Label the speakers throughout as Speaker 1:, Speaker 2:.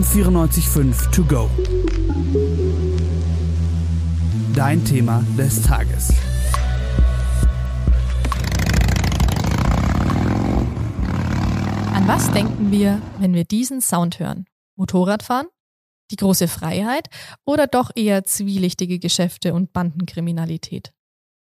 Speaker 1: am 94.5 To Go. Dein Thema des Tages.
Speaker 2: An was denken wir, wenn wir diesen Sound hören? Motorradfahren? Die große Freiheit? Oder doch eher zwielichtige Geschäfte und Bandenkriminalität?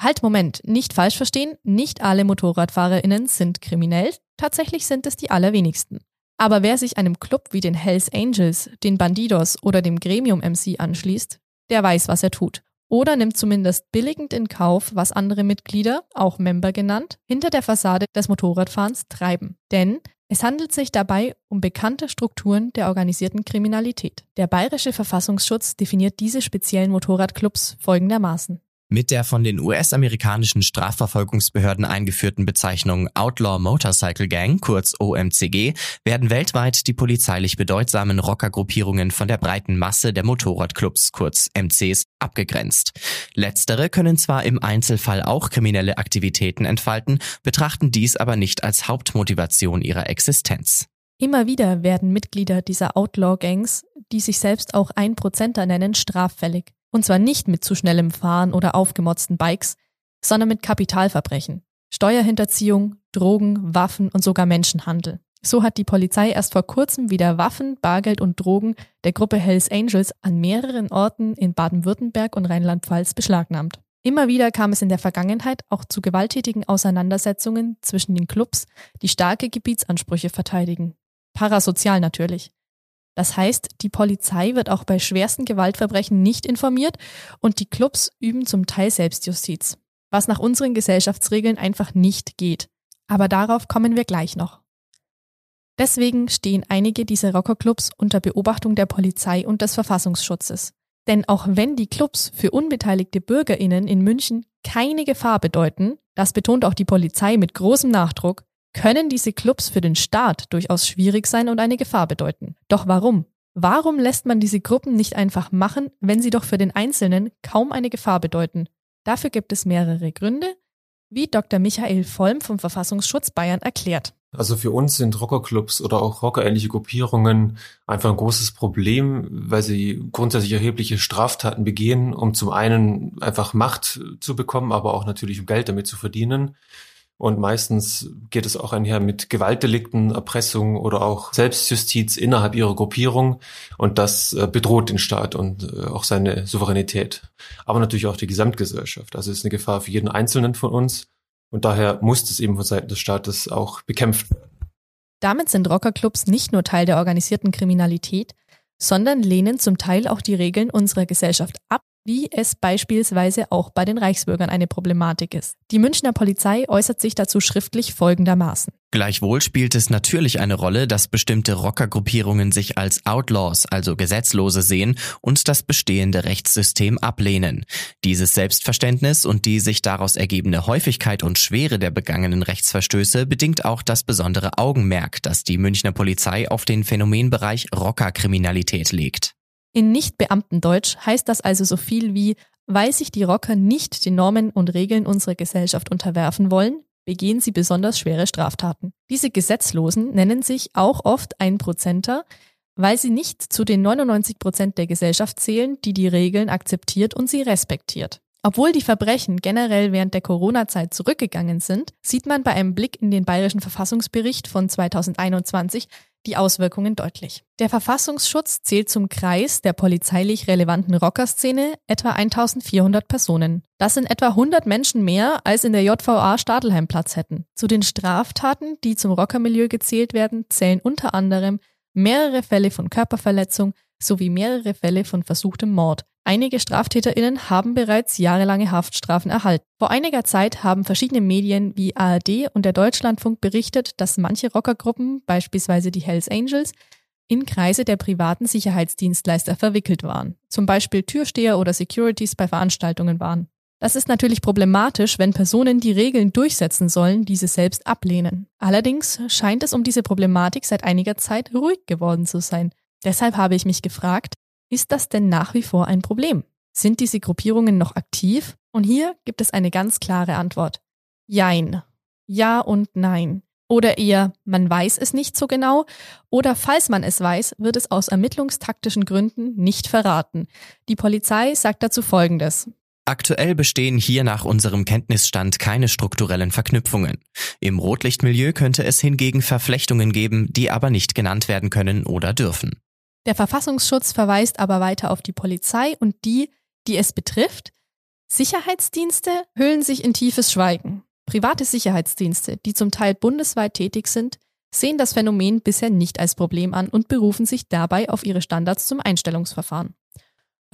Speaker 2: Halt, Moment, nicht falsch verstehen, nicht alle MotorradfahrerInnen sind kriminell, tatsächlich sind es die allerwenigsten. Aber wer sich einem Club wie den Hells Angels, den Bandidos oder dem Gremium MC anschließt, der weiß, was er tut. Oder nimmt zumindest billigend in Kauf, was andere Mitglieder, auch Member genannt, hinter der Fassade des Motorradfahrens treiben. Denn es handelt sich dabei um bekannte Strukturen der organisierten Kriminalität. Der bayerische Verfassungsschutz definiert diese speziellen Motorradclubs folgendermaßen.
Speaker 3: Mit der von den US-amerikanischen Strafverfolgungsbehörden eingeführten Bezeichnung Outlaw Motorcycle Gang, kurz OMCG, werden weltweit die polizeilich bedeutsamen Rockergruppierungen von der breiten Masse der Motorradclubs, kurz MCs, abgegrenzt. Letztere können zwar im Einzelfall auch kriminelle Aktivitäten entfalten, betrachten dies aber nicht als Hauptmotivation ihrer Existenz.
Speaker 2: Immer wieder werden Mitglieder dieser Outlaw-Gangs, die sich selbst auch Einprozenter nennen, straffällig. Und zwar nicht mit zu schnellem Fahren oder aufgemotzten Bikes, sondern mit Kapitalverbrechen, Steuerhinterziehung, Drogen, Waffen und sogar Menschenhandel. So hat die Polizei erst vor kurzem wieder Waffen, Bargeld und Drogen der Gruppe Hells Angels an mehreren Orten in Baden-Württemberg und Rheinland-Pfalz beschlagnahmt. Immer wieder kam es in der Vergangenheit auch zu gewalttätigen Auseinandersetzungen zwischen den Clubs, die starke Gebietsansprüche verteidigen. Parasozial natürlich. Das heißt, die Polizei wird auch bei schwersten Gewaltverbrechen nicht informiert und die Clubs üben zum Teil Selbstjustiz, was nach unseren Gesellschaftsregeln einfach nicht geht. Aber darauf kommen wir gleich noch. Deswegen stehen einige dieser Rockerclubs unter Beobachtung der Polizei und des Verfassungsschutzes. Denn auch wenn die Clubs für unbeteiligte Bürgerinnen in München keine Gefahr bedeuten, das betont auch die Polizei mit großem Nachdruck, können diese Clubs für den Staat durchaus schwierig sein und eine Gefahr bedeuten. Doch warum? Warum lässt man diese Gruppen nicht einfach machen, wenn sie doch für den Einzelnen kaum eine Gefahr bedeuten? Dafür gibt es mehrere Gründe, wie Dr. Michael Vollm vom Verfassungsschutz Bayern erklärt.
Speaker 4: Also für uns sind Rockerclubs oder auch rockerähnliche Gruppierungen einfach ein großes Problem, weil sie grundsätzlich erhebliche Straftaten begehen, um zum einen einfach Macht zu bekommen, aber auch natürlich um Geld damit zu verdienen. Und meistens geht es auch einher mit Gewaltdelikten, Erpressung oder auch Selbstjustiz innerhalb ihrer Gruppierung. Und das äh, bedroht den Staat und äh, auch seine Souveränität. Aber natürlich auch die Gesamtgesellschaft. Also es ist eine Gefahr für jeden Einzelnen von uns. Und daher muss es eben von Seiten des Staates auch bekämpft werden.
Speaker 2: Damit sind Rockerclubs nicht nur Teil der organisierten Kriminalität, sondern lehnen zum Teil auch die Regeln unserer Gesellschaft ab wie es beispielsweise auch bei den Reichsbürgern eine Problematik ist. Die Münchner Polizei äußert sich dazu schriftlich folgendermaßen.
Speaker 3: Gleichwohl spielt es natürlich eine Rolle, dass bestimmte Rockergruppierungen sich als Outlaws, also Gesetzlose sehen und das bestehende Rechtssystem ablehnen. Dieses Selbstverständnis und die sich daraus ergebende Häufigkeit und Schwere der begangenen Rechtsverstöße bedingt auch das besondere Augenmerk, das die Münchner Polizei auf den Phänomenbereich Rockerkriminalität legt.
Speaker 2: In Nicht-Beamtendeutsch heißt das also so viel wie, weil sich die Rocker nicht den Normen und Regeln unserer Gesellschaft unterwerfen wollen, begehen sie besonders schwere Straftaten. Diese Gesetzlosen nennen sich auch oft Einprozenter, weil sie nicht zu den 99 Prozent der Gesellschaft zählen, die die Regeln akzeptiert und sie respektiert. Obwohl die Verbrechen generell während der Corona-Zeit zurückgegangen sind, sieht man bei einem Blick in den Bayerischen Verfassungsbericht von 2021 die Auswirkungen deutlich. Der Verfassungsschutz zählt zum Kreis der polizeilich relevanten Rockerszene etwa 1400 Personen. Das sind etwa 100 Menschen mehr, als in der JVA Stadelheim Platz hätten. Zu den Straftaten, die zum Rockermilieu gezählt werden, zählen unter anderem mehrere Fälle von Körperverletzung sowie mehrere Fälle von versuchtem Mord. Einige StraftäterInnen haben bereits jahrelange Haftstrafen erhalten. Vor einiger Zeit haben verschiedene Medien wie ARD und der Deutschlandfunk berichtet, dass manche Rockergruppen, beispielsweise die Hells Angels, in Kreise der privaten Sicherheitsdienstleister verwickelt waren. Zum Beispiel Türsteher oder Securities bei Veranstaltungen waren. Das ist natürlich problematisch, wenn Personen, die Regeln durchsetzen sollen, diese selbst ablehnen. Allerdings scheint es um diese Problematik seit einiger Zeit ruhig geworden zu sein. Deshalb habe ich mich gefragt, ist das denn nach wie vor ein Problem? Sind diese Gruppierungen noch aktiv? Und hier gibt es eine ganz klare Antwort. Jein. Ja und nein. Oder eher, man weiß es nicht so genau. Oder falls man es weiß, wird es aus ermittlungstaktischen Gründen nicht verraten. Die Polizei sagt dazu Folgendes.
Speaker 3: Aktuell bestehen hier nach unserem Kenntnisstand keine strukturellen Verknüpfungen. Im Rotlichtmilieu könnte es hingegen Verflechtungen geben, die aber nicht genannt werden können oder dürfen.
Speaker 2: Der Verfassungsschutz verweist aber weiter auf die Polizei und die, die es betrifft. Sicherheitsdienste hüllen sich in tiefes Schweigen. Private Sicherheitsdienste, die zum Teil bundesweit tätig sind, sehen das Phänomen bisher nicht als Problem an und berufen sich dabei auf ihre Standards zum Einstellungsverfahren.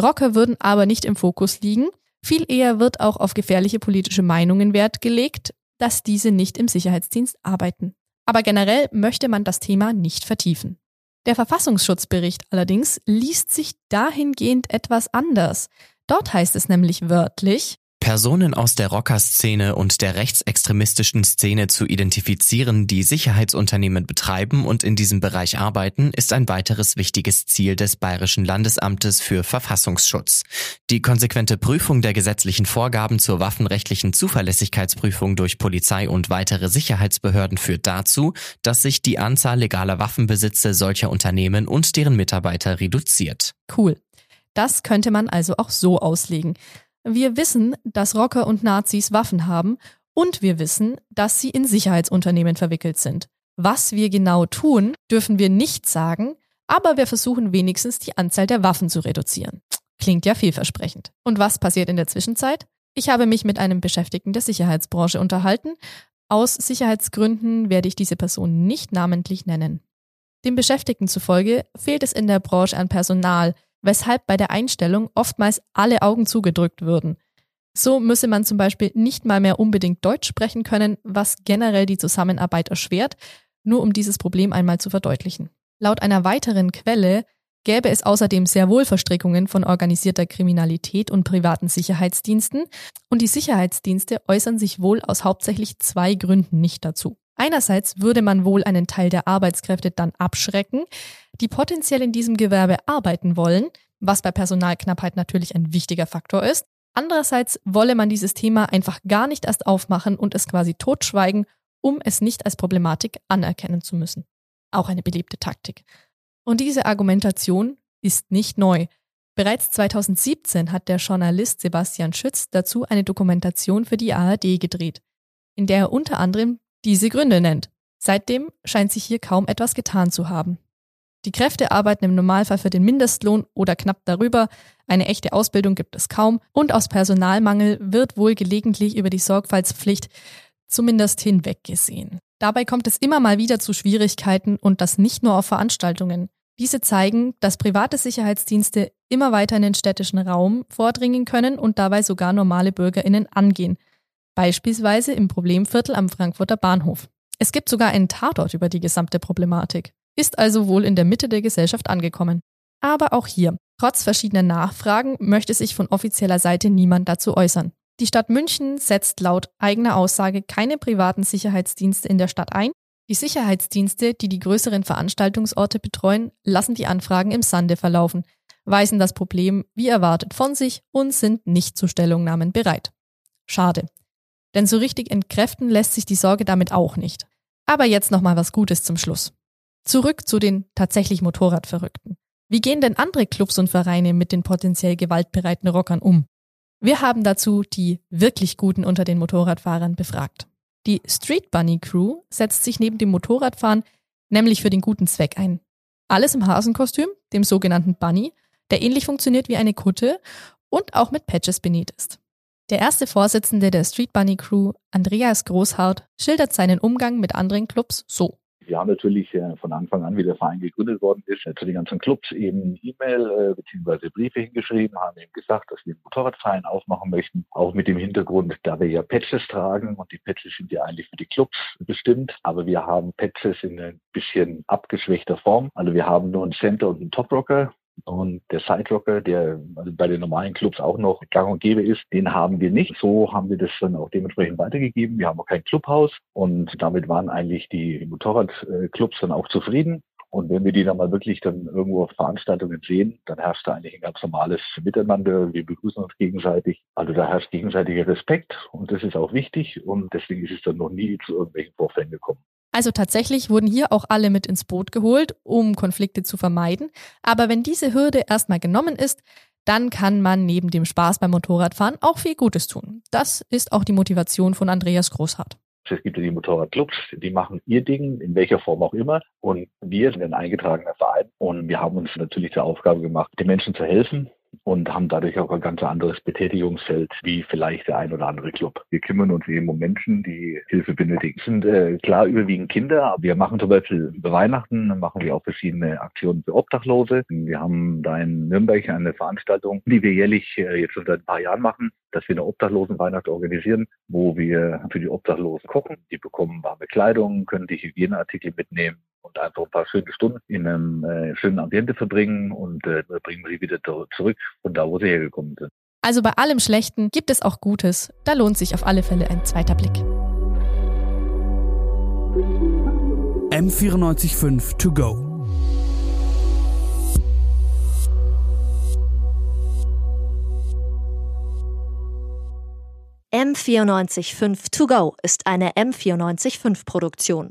Speaker 2: Rocker würden aber nicht im Fokus liegen, viel eher wird auch auf gefährliche politische Meinungen Wert gelegt, dass diese nicht im Sicherheitsdienst arbeiten. Aber generell möchte man das Thema nicht vertiefen. Der Verfassungsschutzbericht allerdings liest sich dahingehend etwas anders. Dort heißt es nämlich wörtlich,
Speaker 3: Personen aus der Rockerszene und der rechtsextremistischen Szene zu identifizieren, die Sicherheitsunternehmen betreiben und in diesem Bereich arbeiten, ist ein weiteres wichtiges Ziel des Bayerischen Landesamtes für Verfassungsschutz. Die konsequente Prüfung der gesetzlichen Vorgaben zur waffenrechtlichen Zuverlässigkeitsprüfung durch Polizei und weitere Sicherheitsbehörden führt dazu, dass sich die Anzahl legaler Waffenbesitze solcher Unternehmen und deren Mitarbeiter reduziert.
Speaker 2: Cool. Das könnte man also auch so auslegen. Wir wissen, dass Rocker und Nazis Waffen haben und wir wissen, dass sie in Sicherheitsunternehmen verwickelt sind. Was wir genau tun, dürfen wir nicht sagen, aber wir versuchen wenigstens die Anzahl der Waffen zu reduzieren. Klingt ja vielversprechend. Und was passiert in der Zwischenzeit? Ich habe mich mit einem Beschäftigten der Sicherheitsbranche unterhalten. Aus Sicherheitsgründen werde ich diese Person nicht namentlich nennen. Dem Beschäftigten zufolge fehlt es in der Branche an Personal, weshalb bei der Einstellung oftmals alle Augen zugedrückt würden. So müsse man zum Beispiel nicht mal mehr unbedingt Deutsch sprechen können, was generell die Zusammenarbeit erschwert, nur um dieses Problem einmal zu verdeutlichen. Laut einer weiteren Quelle gäbe es außerdem sehr wohl Verstrickungen von organisierter Kriminalität und privaten Sicherheitsdiensten, und die Sicherheitsdienste äußern sich wohl aus hauptsächlich zwei Gründen nicht dazu. Einerseits würde man wohl einen Teil der Arbeitskräfte dann abschrecken, die potenziell in diesem Gewerbe arbeiten wollen, was bei Personalknappheit natürlich ein wichtiger Faktor ist. Andererseits wolle man dieses Thema einfach gar nicht erst aufmachen und es quasi totschweigen, um es nicht als Problematik anerkennen zu müssen. Auch eine beliebte Taktik. Und diese Argumentation ist nicht neu. Bereits 2017 hat der Journalist Sebastian Schütz dazu eine Dokumentation für die ARD gedreht, in der er unter anderem diese Gründe nennt. Seitdem scheint sich hier kaum etwas getan zu haben. Die Kräfte arbeiten im Normalfall für den Mindestlohn oder knapp darüber, eine echte Ausbildung gibt es kaum und aus Personalmangel wird wohl gelegentlich über die Sorgfaltspflicht zumindest hinweggesehen. Dabei kommt es immer mal wieder zu Schwierigkeiten und das nicht nur auf Veranstaltungen. Diese zeigen, dass private Sicherheitsdienste immer weiter in den städtischen Raum vordringen können und dabei sogar normale Bürgerinnen angehen. Beispielsweise im Problemviertel am Frankfurter Bahnhof. Es gibt sogar einen Tatort über die gesamte Problematik ist also wohl in der Mitte der Gesellschaft angekommen. Aber auch hier, trotz verschiedener Nachfragen, möchte sich von offizieller Seite niemand dazu äußern. Die Stadt München setzt laut eigener Aussage keine privaten Sicherheitsdienste in der Stadt ein. Die Sicherheitsdienste, die die größeren Veranstaltungsorte betreuen, lassen die Anfragen im Sande verlaufen, weisen das Problem wie erwartet von sich und sind nicht zu Stellungnahmen bereit. Schade. Denn so richtig entkräften lässt sich die Sorge damit auch nicht. Aber jetzt nochmal was Gutes zum Schluss. Zurück zu den tatsächlich Motorradverrückten. Wie gehen denn andere Clubs und Vereine mit den potenziell gewaltbereiten Rockern um? Wir haben dazu die wirklich Guten unter den Motorradfahrern befragt. Die Street Bunny Crew setzt sich neben dem Motorradfahren nämlich für den guten Zweck ein. Alles im Hasenkostüm, dem sogenannten Bunny, der ähnlich funktioniert wie eine Kutte und auch mit Patches benäht ist. Der erste Vorsitzende der Street Bunny Crew, Andreas Großhardt, schildert seinen Umgang mit anderen Clubs so.
Speaker 5: Wir haben natürlich äh, von Anfang an, wie der Verein gegründet worden ist, zu den ganzen Clubs eben E-Mail äh, bzw. Briefe hingeschrieben, haben eben gesagt, dass wir einen Motorradverein aufmachen möchten, auch mit dem Hintergrund, da wir ja Patches tragen und die Patches sind ja eigentlich für die Clubs bestimmt, aber wir haben Patches in ein bisschen abgeschwächter Form. Also wir haben nur einen Center und einen Top-Rocker und der Sidrocker, der also bei den normalen Clubs auch noch gang und gäbe ist, den haben wir nicht. So haben wir das dann auch dementsprechend weitergegeben. Wir haben auch kein Clubhaus und damit waren eigentlich die Motorradclubs dann auch zufrieden. Und wenn wir die dann mal wirklich dann irgendwo auf Veranstaltungen sehen, dann herrscht da eigentlich ein ganz normales Miteinander. Wir begrüßen uns gegenseitig. Also da herrscht gegenseitiger Respekt und das ist auch wichtig und deswegen ist es dann noch nie zu irgendwelchen Vorfällen gekommen.
Speaker 2: Also tatsächlich wurden hier auch alle mit ins Boot geholt, um Konflikte zu vermeiden. Aber wenn diese Hürde erstmal genommen ist, dann kann man neben dem Spaß beim Motorradfahren auch viel Gutes tun. Das ist auch die Motivation von Andreas Großhardt.
Speaker 5: Es gibt ja die Motorradclubs, die machen ihr Ding, in welcher Form auch immer. Und wir sind ein eingetragener Verein und wir haben uns natürlich zur Aufgabe gemacht, den Menschen zu helfen, und haben dadurch auch ein ganz anderes Betätigungsfeld wie vielleicht der ein oder andere Club. Wir kümmern uns eben um Menschen, die Hilfe benötigen. Es sind äh, klar überwiegend Kinder, aber wir machen zum Beispiel über Weihnachten machen wir auch verschiedene Aktionen für Obdachlose. Wir haben da in Nürnberg eine Veranstaltung, die wir jährlich äh, jetzt schon seit ein paar Jahren machen, dass wir eine Obdachlosenweihnacht organisieren, wo wir für die Obdachlosen kochen. Die bekommen warme Kleidung, können die Hygieneartikel mitnehmen und einfach ein paar schöne Stunden in einem äh, schönen Ambiente verbringen und äh, bringen sie wieder zurück von da, wo sie hergekommen sind.
Speaker 2: Also bei allem Schlechten gibt es auch Gutes. Da lohnt sich auf alle Fälle ein zweiter Blick.
Speaker 1: M945 to go.
Speaker 6: M945 To Go ist eine M945 Produktion.